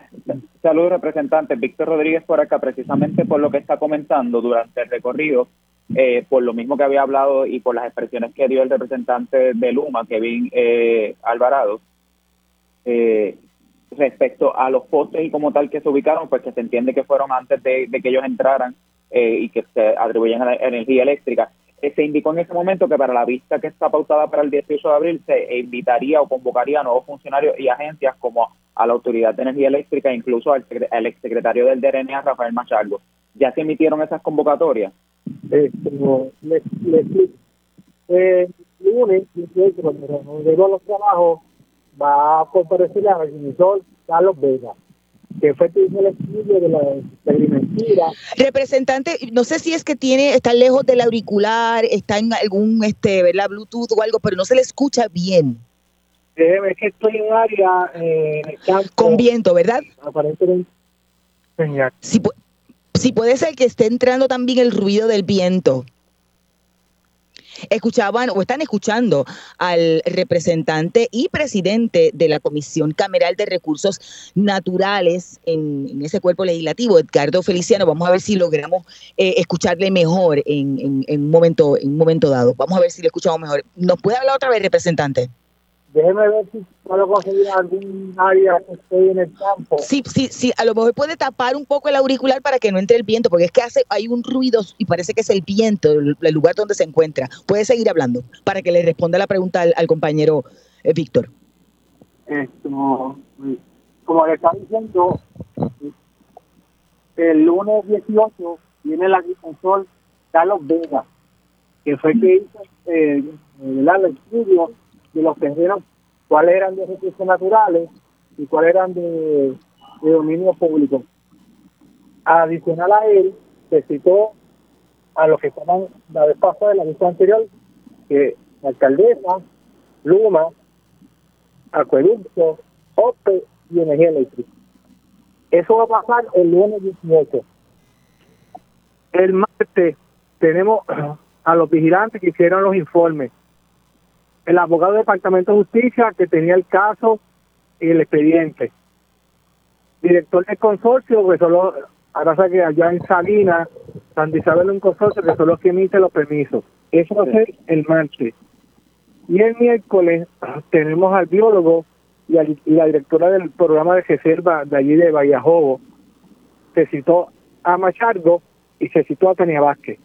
saludos representante. Víctor Rodríguez por acá, precisamente por lo que está comentando durante el recorrido, eh, por lo mismo que había hablado y por las expresiones que dio el representante de Luma, Kevin eh, Alvarado, eh, respecto a los postes y como tal que se ubicaron, pues que se entiende que fueron antes de, de que ellos entraran eh, y que se atribuyen a la energía eléctrica. Eh, se indicó en ese momento que para la vista que está pautada para el 18 de abril se invitaría o convocaría a nuevos funcionarios y agencias como a la Autoridad de Energía Eléctrica, incluso al, exsecretario del DRNA, Rafael Machargo. ¿Ya se emitieron esas convocatorias? Eh, les, eh, lunes, cuando llegó los trabajos, va a comparecer la revisor Carlos Vega que fue el estudio de la mentira. Representante, no sé si es que tiene, está lejos del auricular, está en algún, este, ¿verdad? Bluetooth o algo, pero no se le escucha bien. Déjeme, es que estoy en un área eh, Con viento, ¿verdad? Aparentemente. Si, si puede ser que esté entrando también el ruido del viento escuchaban o están escuchando al representante y presidente de la Comisión Cameral de Recursos Naturales en, ese cuerpo legislativo, Edgardo Feliciano. Vamos a ver si logramos eh, escucharle mejor en, en, un momento, en un momento dado. Vamos a ver si le escuchamos mejor. ¿Nos puede hablar otra vez, representante? Déjeme ver si puedo conseguir algún área que esté en el campo. Sí, sí, sí, a lo mejor puede tapar un poco el auricular para que no entre el viento, porque es que hace, hay un ruido y parece que es el viento, el, lugar donde se encuentra. Puede seguir hablando para que le responda la pregunta al, compañero eh, Víctor. Esto, como le estaba diciendo, el lunes 18 viene el agricultor Carlos Vega, que fue que hizo eh, el estudio de los terrenos, cuáles eran de recursos naturales y cuáles eran de, dominio público. Adicional a él, se citó a los que estaban la vez pasada, la lista anterior, que alcaldesa, Luma, Acueducto, OPE y Energía Eléctrica. Eso va a pasar el lunes 18. El martes tenemos a los vigilantes que hicieron los informes el abogado del Departamento de Justicia que tenía el caso y el expediente. Director del consorcio, que solo, ahora que allá en Salinas, San Isabel un consorcio que solo que emite los permisos. Eso va a ser el martes. Y el miércoles tenemos al biólogo y, la directora del programa de reserva de allí de Vallajobo. Se citó a Machargo y se citó a Tania Vázquez.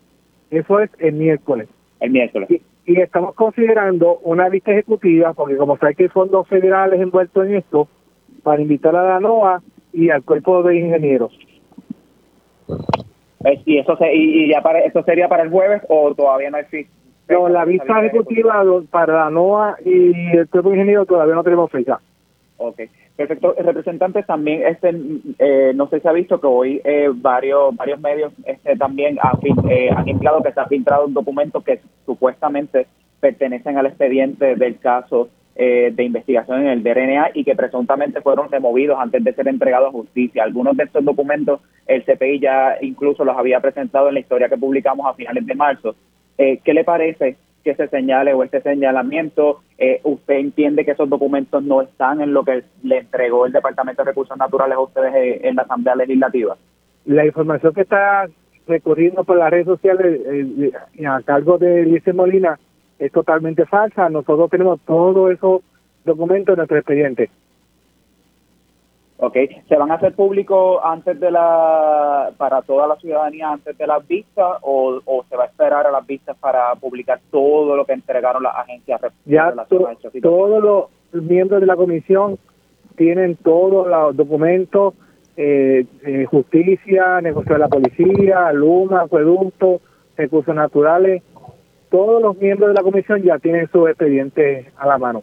Eso es el miércoles. El miércoles y estamos considerando una lista ejecutiva, porque como sabe que hay fondos federales envueltos en esto, para invitar a la NOA y al cuerpo de ingenieros. Eh, ¿Y eso, se, y, ya para, eso sería para el jueves o todavía no existe? No, la vista ejecutiva, para la NOA y el cuerpo de ingenieros todavía no tenemos fecha. Ok. Perfecto. Representantes, también este, eh, no sé si ha visto que hoy eh, varios varios medios este, también eh, han inflado que se ha filtrado un documento que supuestamente pertenecen al expediente del caso de investigación en el DNA y que presuntamente fueron removidos antes de ser entregados a justicia. Algunos de estos documentos el CPI ya incluso los había presentado en la historia que publicamos a finales de marzo. ¿Qué le parece que se señale o este señalamiento, eh, ¿usted entiende que esos documentos no están en lo que le entregó el Departamento de Recursos Naturales a ustedes eh, en la Asamblea Legislativa? La información que está recorriendo por las redes sociales eh, a cargo de Lice Molina es totalmente falsa. Nosotros tenemos todos esos documentos en nuestro expediente. ¿Ok? ¿Se van a hacer públicos antes de la, para toda la ciudadanía antes de las vistas o, se va a esperar a las vistas para publicar todo lo que entregaron las agencias? Ya todos los miembros de la comisión tienen todos los documentos, eh, eh, justicia, negocio de la policía, Luma, acueducto, recursos naturales, todos los miembros de la comisión ya tienen su expediente a la mano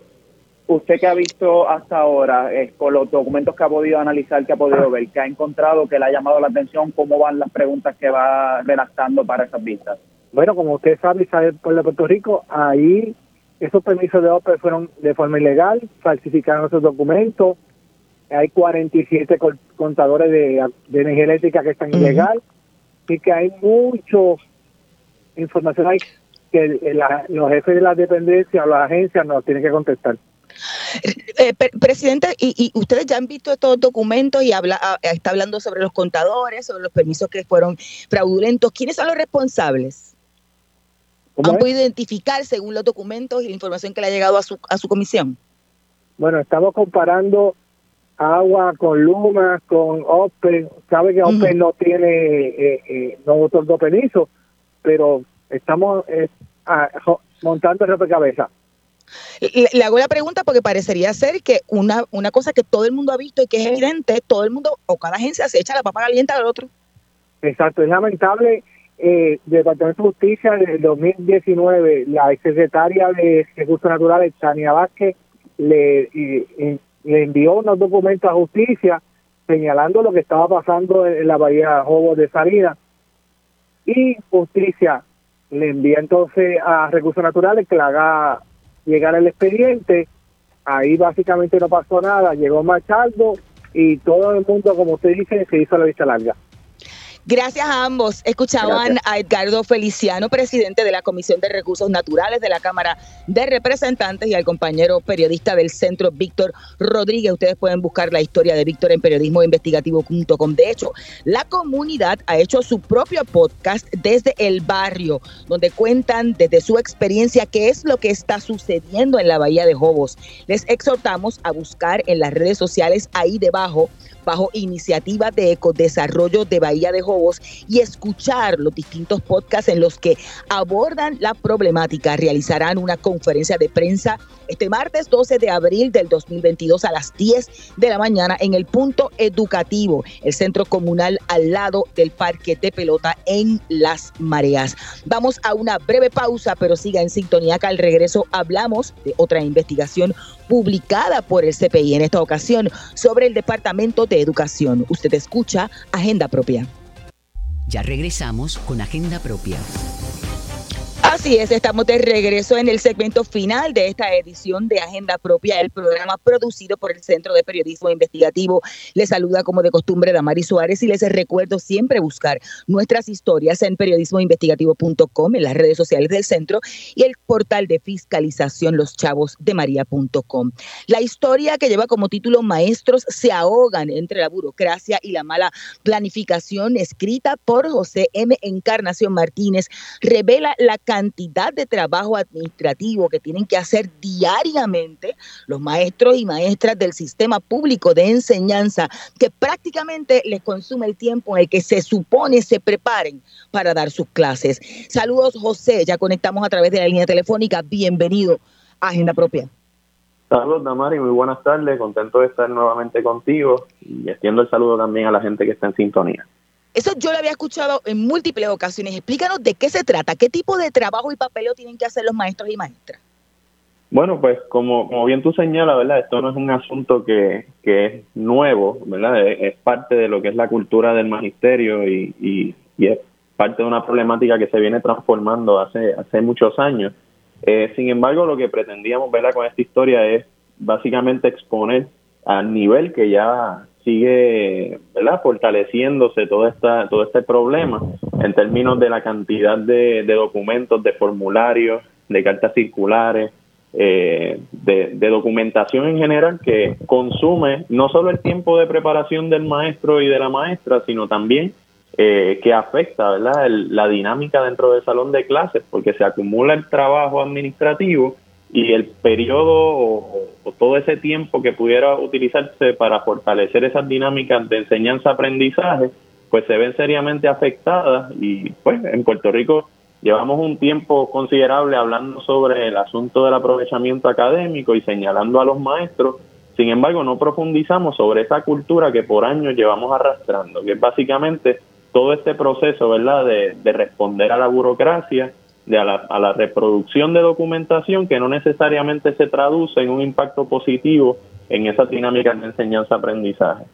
usted que ha visto hasta ahora, eh, con los documentos que ha podido analizar, que ha podido ver, que ha encontrado, que le ha llamado la atención, cómo van las preguntas que va redactando para esas vistas. Bueno, como usted sabe, sabe por de Puerto Rico, ahí esos permisos de OPE fueron de forma ilegal, falsificaron esos documentos, hay 47 contadores de, energía eléctrica que están ilegal y que hay mucho información ahí que los jefes de la dependencia o las agencias nos tienen que contestar. Eh, presidente, y, ustedes ya han visto estos documentos y habla, ah, está hablando sobre los contadores, sobre los permisos que fueron fraudulentos. ¿Quiénes son los responsables? ¿Han podido identificar según los documentos y la información que le ha llegado a su, a su comisión? Bueno, estamos comparando agua con Luma, con OPE. Sabe que OPE no tiene, eh, eh, no otorgó permiso, pero estamos eh, montando el rompecabezas. Le, hago la pregunta porque parecería ser que una, una cosa que todo el mundo ha visto y que es evidente, todo el mundo o cada agencia se echa la papa caliente al otro. Exacto, es lamentable. Eh, Departamento de Justicia del 2019, la secretaria de Recursos Naturales, Tania Vázquez, le, le envió unos documentos a Justicia señalando lo que estaba pasando en, la bahía Jobo de Salida y Justicia le envía entonces a Recursos Naturales que le haga llegar el expediente. Ahí básicamente no pasó nada, llegó Machaldo y todo el mundo, como usted dice, se hizo la vista larga. Gracias a ambos. Escuchaban a Edgardo Feliciano, presidente de la Comisión de Recursos Naturales de la Cámara de Representantes, y al compañero periodista del centro, Víctor Rodríguez. Ustedes pueden buscar la historia de Víctor en periodismoinvestigativo.com. De hecho, la comunidad ha hecho su propio podcast desde el barrio, donde cuentan desde su experiencia qué es lo que está sucediendo en la Bahía de Jobos. Les exhortamos a buscar en las redes sociales ahí debajo bajo iniciativa de Ecodesarrollo de Bahía de Jobos y escuchar los distintos podcasts en los que abordan la problemática. Realizarán una conferencia de prensa este martes 12 de abril del 2022 a las 10 de la mañana en el punto educativo, el centro comunal al lado del parque de pelota en Las Mareas. Vamos a una breve pausa, pero siga en sintonía que al regreso hablamos de otra investigación publicada por el CPI en esta ocasión sobre el Departamento de Educación. Usted escucha Agenda Propia. Ya regresamos con Agenda Propia. Así es, estamos de regreso en el segmento final de esta edición de Agenda Propia, el programa producido por el Centro de Periodismo Investigativo. Les saluda como de costumbre Damari Suárez y les recuerdo siempre buscar nuestras historias en periodismoinvestigativo.com, en las redes sociales del centro y el portal de fiscalización loschavosdemaria.com. La historia que lleva como título Maestros se ahogan entre la burocracia y la mala planificación, escrita por José M. Encarnación Martínez, revela la cantidad de trabajo administrativo que tienen que hacer diariamente los maestros y maestras del sistema público de enseñanza, que prácticamente les consume el tiempo en el que se supone se preparen para dar sus clases. Saludos, José, ya conectamos a través de la línea telefónica. Bienvenido a Agenda Propia. Saludos, Damari, muy buenas tardes. Contento de estar nuevamente contigo y extiendo el saludo también a la gente que está en sintonía. Eso yo lo había escuchado en múltiples ocasiones. Explícanos de qué se trata, qué tipo de trabajo y papeleo tienen que hacer los maestros y maestras. Bueno, pues como, bien tú señalas, ¿verdad? Esto no es un asunto que, que es nuevo, ¿verdad? Es, parte de lo que es la cultura del magisterio y, y, es parte de una problemática que se viene transformando hace, hace muchos años. Eh, sin embargo, lo que pretendíamos, ¿verdad? Con esta historia es básicamente exponer al nivel que ya sigue ¿verdad? fortaleciéndose todo, esta, todo este problema en términos de la cantidad de, documentos, de formularios, de cartas circulares, eh, de, documentación en general que consume no solo el tiempo de preparación del maestro y de la maestra, sino también eh, que afecta ¿verdad? la dinámica dentro del salón de clases, porque se acumula el trabajo administrativo y el periodo o, todo ese tiempo que pudiera utilizarse para fortalecer esas dinámicas de enseñanza-aprendizaje, pues se ven seriamente afectadas y pues en Puerto Rico llevamos un tiempo considerable hablando sobre el asunto del aprovechamiento académico y señalando a los maestros, sin embargo no profundizamos sobre esa cultura que por años llevamos arrastrando, que es básicamente todo este proceso, ¿verdad?, de, de responder a la burocracia, de a, la, reproducción de documentación que no necesariamente se traduce en un impacto positivo en esa dinámica de enseñanza-aprendizaje.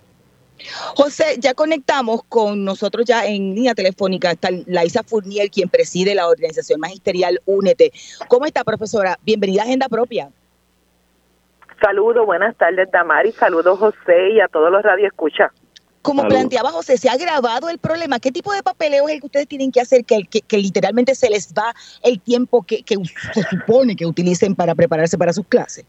José, ya conectamos con nosotros ya en línea telefónica, está Laisa Fournier, quien preside la organización magisterial Únete. ¿Cómo está, profesora? Bienvenida a Agenda Propia. Saludos, buenas tardes, Damari. Saludos, José, y a todos los radioescuchas. Como planteaba José, se ha agravado el problema. ¿Qué tipo de papeleo es el que ustedes tienen que hacer que, que, literalmente se les va el tiempo que, que se supone que utilicen para prepararse para sus clases?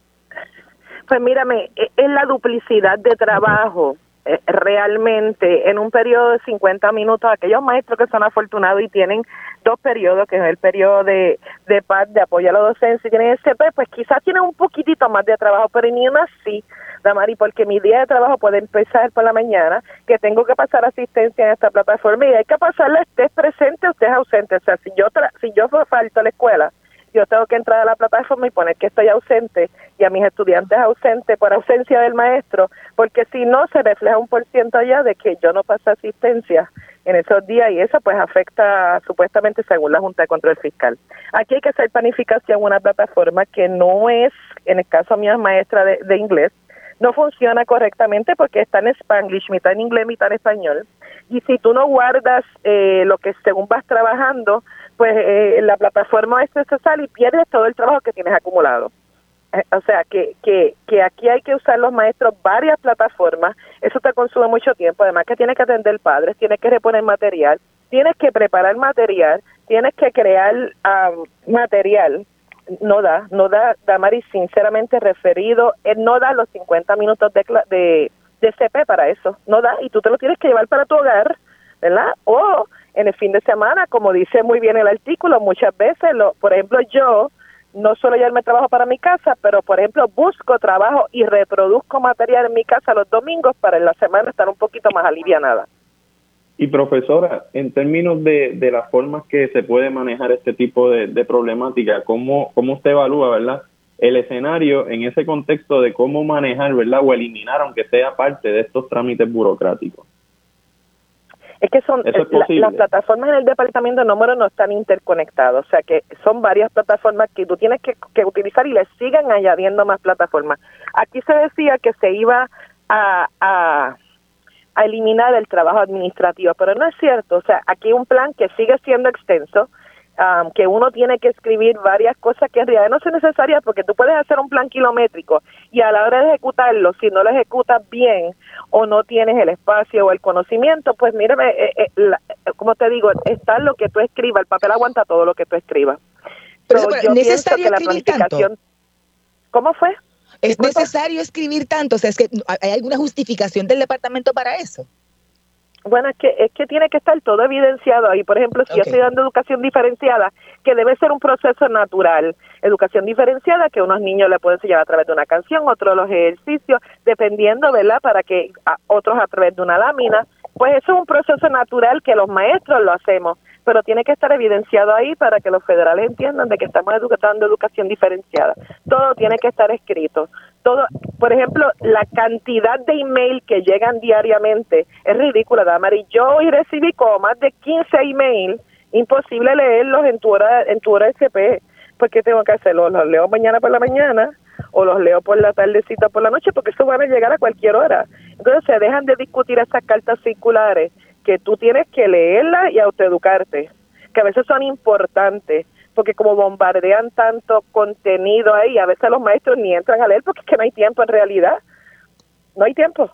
Pues mírame, e, es la duplicidad de trabajo realmente en un periodo de 50 minutos, aquellos maestros que son afortunados y tienen dos periodos, que es el periodo de, de paz, de apoyo a la docencia y tienen el CP, pues quizás tienen un poquitito más de trabajo, pero ni aún así Damari, porque mi día de trabajo puede empezar por la mañana, que tengo que pasar asistencia en esta plataforma y hay que pasarla, estés presente o estés ausente. O sea, si yo, si yo falto a la escuela, yo tengo que entrar a la plataforma y poner que estoy ausente y a mis estudiantes ausentes por ausencia del maestro, porque si no se refleja un por ciento allá de que yo no paso asistencia en esos días y eso pues afecta supuestamente según la Junta de Control Fiscal. Aquí hay que hacer planificación una plataforma que no es, en el caso mío, maestra de, de inglés, no funciona correctamente porque está en spanglish, mitad en inglés, mitad en español. Y si tú no guardas eh, lo que según vas trabajando, pues eh, la plataforma es sale y pierdes todo el trabajo que tienes acumulado. Eh, o sea, que, que, que aquí hay que usar los maestros varias plataformas, eso te consume mucho tiempo, además que tienes que atender padres, tienes que reponer material, tienes que preparar material, tienes que crear material, no da, no da, Damari, sinceramente referido, él no da los 50 minutos de, de, de CP para eso, no da, y tú te lo tienes que llevar para tu hogar, ¿verdad? O en el fin de semana, como dice muy bien el artículo, muchas veces, lo, por ejemplo, yo no solo llevarme trabajo para mi casa, pero por ejemplo busco trabajo y reproduzco material en mi casa los domingos para en la semana estar un poquito más alivianada. Y profesora, en términos de, de las formas que se puede manejar este tipo de, de problemática, ¿cómo, ¿cómo usted evalúa, verdad? El escenario en ese contexto de cómo manejar, ¿verdad? O eliminar, aunque sea parte de estos trámites burocráticos. Es que son las plataformas en el departamento de número no están interconectadas, o sea que son varias plataformas que tú tienes que, que utilizar y le sigan añadiendo más plataformas. Aquí se decía que se iba a, a, a eliminar el trabajo administrativo, pero no es cierto, o sea, aquí hay un plan que sigue siendo extenso, que uno tiene que escribir varias cosas que en realidad no son necesarias porque tú puedes hacer un plan kilométrico y a la hora de ejecutarlo, si no lo ejecutas bien o no tienes el espacio o el conocimiento, pues mírame, eh, eh, como te digo, está lo que tú escribas, el papel aguanta todo lo que tú escribas. Pero, yo necesario que la planificación... ¿Cómo fue? ¿Es necesario escribir tanto? O sea, ¿es que ¿hay alguna justificación del departamento para eso? Bueno, es que, es que tiene que estar todo evidenciado ahí. Por ejemplo, si yo estoy dando educación diferenciada, que debe ser un proceso natural. Educación diferenciada que unos niños le pueden enseñar a través de una canción, otros los ejercicios, dependiendo, ¿verdad? Para que otros a través de una lámina. Pues eso es un proceso natural que los maestros lo hacemos, pero tiene que estar evidenciado ahí para que los federales entiendan de que estamos dando educación diferenciada. Todo tiene que estar escrito todo, por ejemplo, la cantidad de email que llegan diariamente es ridícula, Damari. Yo hoy recibí como más de 15 emails, imposible leerlos en tu hora, en tu hora SP, porque tengo que hacerlo, los leo mañana por la mañana o los leo por la tardecita por la noche, porque eso van a llegar a cualquier hora. Entonces se dejan de discutir esas cartas circulares que tú tienes que leerlas y autoeducarte, que a veces son importantes porque como bombardean tanto contenido ahí, a veces los maestros ni entran a leer porque es que no hay tiempo en realidad. No hay tiempo.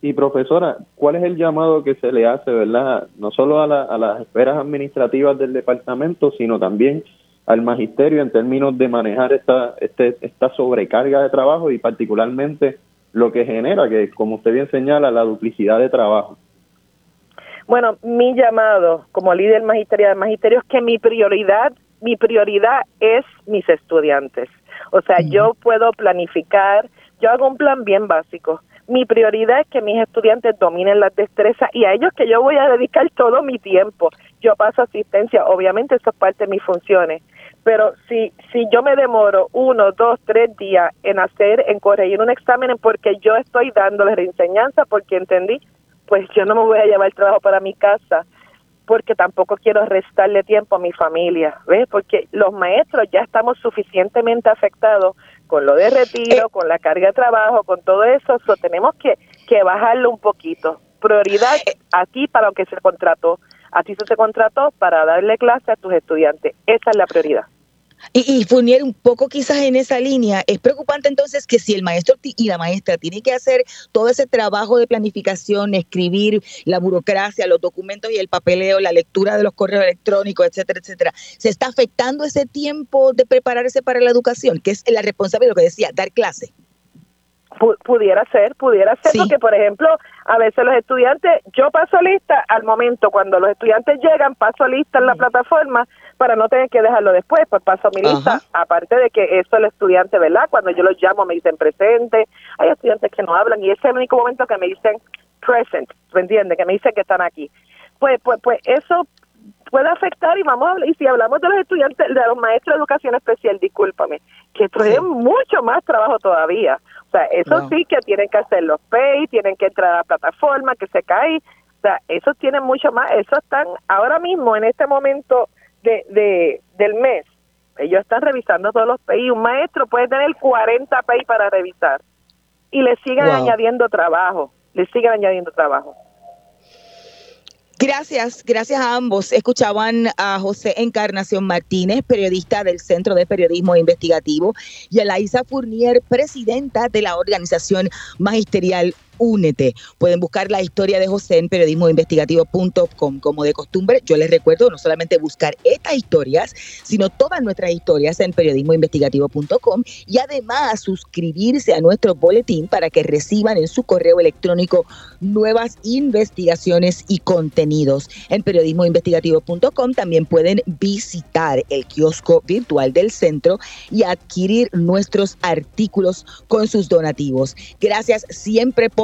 Y profesora, ¿cuál es el llamado que se le hace, verdad? No solo a, a las esferas administrativas del departamento, sino también al magisterio en términos de manejar esta, este, esta sobrecarga de trabajo y particularmente lo que genera, que como usted bien señala, la duplicidad de trabajo. Bueno, mi llamado como líder magisterio de magisterio es que mi prioridad mi prioridad es mis estudiantes. O sea, yo puedo planificar, yo hago un plan bien básico. Mi prioridad es que mis estudiantes dominen las destrezas y a ellos que yo voy a dedicar todo mi tiempo. Yo paso asistencia, obviamente eso es parte de mis funciones, pero si, si yo me demoro uno, dos, tres días en hacer, en corregir un examen porque yo estoy dándoles enseñanza porque entendí, pues yo no me voy a llevar el trabajo para mi casa porque tampoco quiero restarle tiempo a mi familia, ¿ves? Porque los maestros ya estamos suficientemente afectados con lo de retiro, eh. con la carga de trabajo, con todo eso, so tenemos que, que bajarlo un poquito. Prioridad eh. aquí para lo que se contrató. A ti se te contrató para darle clase a tus estudiantes. Esa es la prioridad. Y, y un poco quizás en esa línea, es preocupante entonces que si el maestro y la maestra tienen que hacer todo ese trabajo de planificación, escribir la burocracia, los documentos y el papeleo, la lectura de los correos electrónicos, etcétera, etcétera, se está afectando ese tiempo de prepararse para la educación, que es la responsabilidad, lo que decía, dar clase pudiera ser, pudiera ser, porque por ejemplo, a veces los estudiantes, yo paso lista al momento, cuando los estudiantes llegan, paso lista en la plataforma para no tener que dejarlo después, pues paso mi lista, aparte de que eso el estudiante, ¿verdad? Cuando yo los llamo me dicen presente, hay estudiantes que no hablan y ese es el único momento que me dicen present, ¿me entiendes? Que me dicen que están aquí. Pues, pues, pues eso puede afectar y vamos a hablar, y si hablamos de los estudiantes, de los maestros de educación especial, discúlpame, que traen mucho más trabajo todavía. O sea, eso sí que tienen que hacer los pay, tienen que entrar a la plataforma, que se cae, o sea, eso tienen mucho más, eso están ahora mismo en este momento de, de del mes, ellos están revisando todos los pay, un maestro puede tener 40 pay para revisar y le siguen añadiendo trabajo, le siguen añadiendo trabajo. Gracias, gracias a ambos. Escuchaban a José Encarnación Martínez, periodista del Centro de Periodismo Investigativo, y a Laisa Fournier, presidenta de la organización magisterial Únete. Pueden buscar la historia de José en periodismoinvestigativo.com. Como de costumbre, yo les recuerdo no solamente buscar estas historias, sino todas nuestras historias en periodismoinvestigativo.com y además suscribirse a nuestro boletín para que reciban en su correo electrónico nuevas investigaciones y contenidos. En periodismoinvestigativo.com también pueden visitar el kiosco virtual del centro y adquirir nuestros artículos con sus donativos. Gracias siempre por